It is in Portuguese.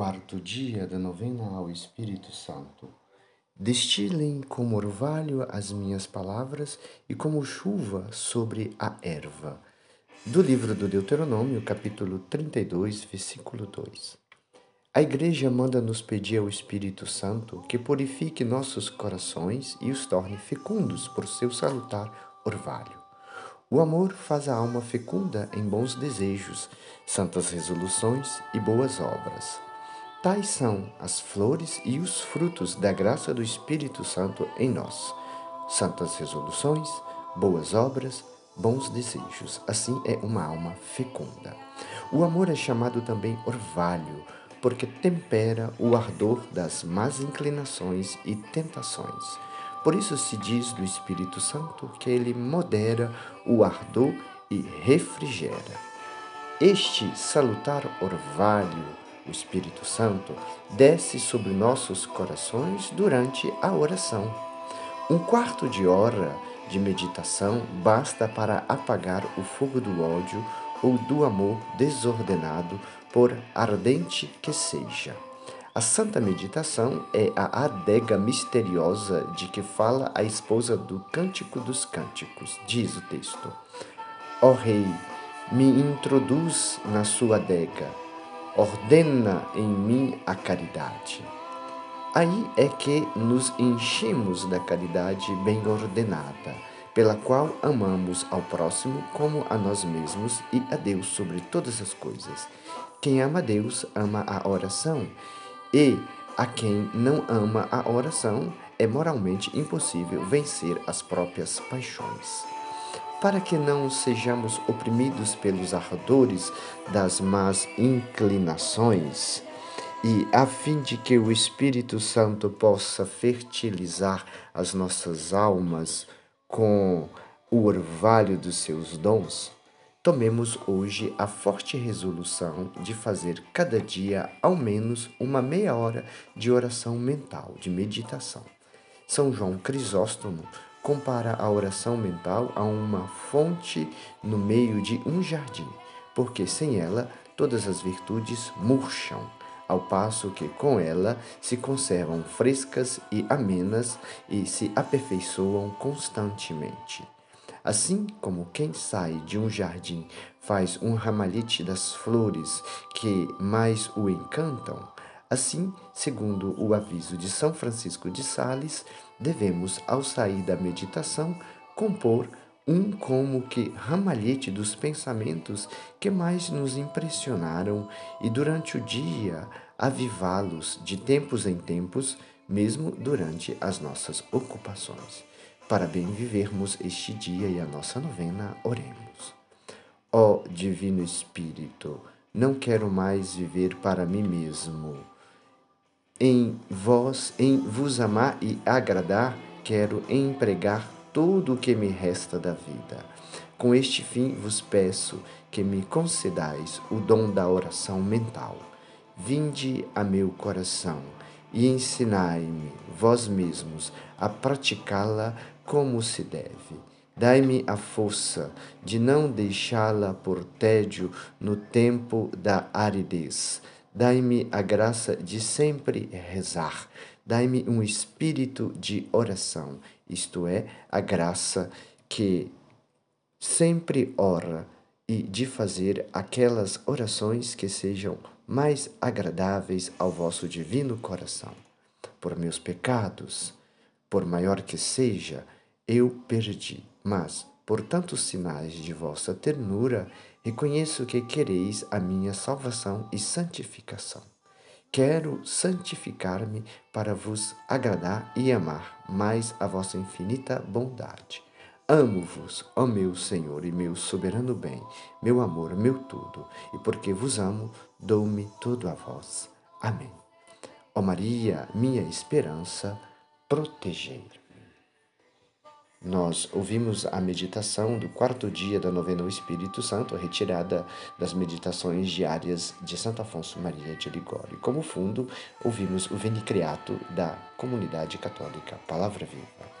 quarto dia da novena ao Espírito Santo. Destilem como orvalho as minhas palavras e como chuva sobre a erva. Do livro do Deuteronômio, capítulo 32, versículo 2. A Igreja manda nos pedir ao Espírito Santo que purifique nossos corações e os torne fecundos por seu salutar orvalho. O amor faz a alma fecunda em bons desejos, santas resoluções e boas obras. Tais são as flores e os frutos da graça do Espírito Santo em nós. Santas resoluções, boas obras, bons desejos. Assim é uma alma fecunda. O amor é chamado também orvalho, porque tempera o ardor das más inclinações e tentações por isso se diz do Espírito Santo que ele modera o ardor e refrigera. Este salutar orvalho, o Espírito Santo, desce sobre nossos corações durante a oração. Um quarto de hora de meditação basta para apagar o fogo do ódio ou do amor desordenado, por ardente que seja. A santa meditação é a adega misteriosa de que fala a esposa do Cântico dos Cânticos, diz o texto. Ó Rei, me introduz na sua adega, ordena em mim a caridade. Aí é que nos enchemos da caridade bem ordenada, pela qual amamos ao próximo como a nós mesmos e a Deus sobre todas as coisas. Quem ama Deus ama a oração e a quem não ama a oração, é moralmente impossível vencer as próprias paixões. Para que não sejamos oprimidos pelos ardores das más inclinações, e a fim de que o Espírito Santo possa fertilizar as nossas almas com o orvalho dos seus dons, Tomemos hoje a forte resolução de fazer cada dia ao menos uma meia hora de oração mental, de meditação. São João Crisóstomo compara a oração mental a uma fonte no meio de um jardim, porque sem ela todas as virtudes murcham, ao passo que com ela se conservam frescas e amenas e se aperfeiçoam constantemente. Assim como quem sai de um jardim faz um ramalhete das flores que mais o encantam, assim, segundo o aviso de São Francisco de Sales, devemos, ao sair da meditação, compor um como que ramalhete dos pensamentos que mais nos impressionaram e durante o dia avivá-los de tempos em tempos, mesmo durante as nossas ocupações. Para bem vivermos este dia e a nossa novena, oremos. Ó Divino Espírito, não quero mais viver para mim mesmo. Em vós, em vos amar e agradar, quero empregar tudo o que me resta da vida. Com este fim vos peço que me concedais o dom da oração mental. Vinde a meu coração e ensinai-me, vós mesmos, a praticá-la como se deve. Dai-me a força de não deixá-la por tédio no tempo da aridez. Dai-me a graça de sempre rezar. Dai-me um espírito de oração, isto é, a graça que sempre ora e de fazer aquelas orações que sejam mais agradáveis ao vosso divino coração. Por meus pecados, por maior que seja, eu perdi, mas, por tantos sinais de vossa ternura, reconheço que quereis a minha salvação e santificação. Quero santificar-me para vos agradar e amar mais a vossa infinita bondade. Amo-vos, ó meu Senhor e meu soberano bem, meu amor, meu tudo, e porque vos amo, dou-me tudo a vós. Amém. Ó Maria, minha esperança, protegei. Nós ouvimos a meditação do quarto dia da novena ao Espírito Santo, retirada das meditações diárias de Santo Afonso Maria de Ligório. Como fundo, ouvimos o Venicreato da Comunidade Católica Palavra Viva.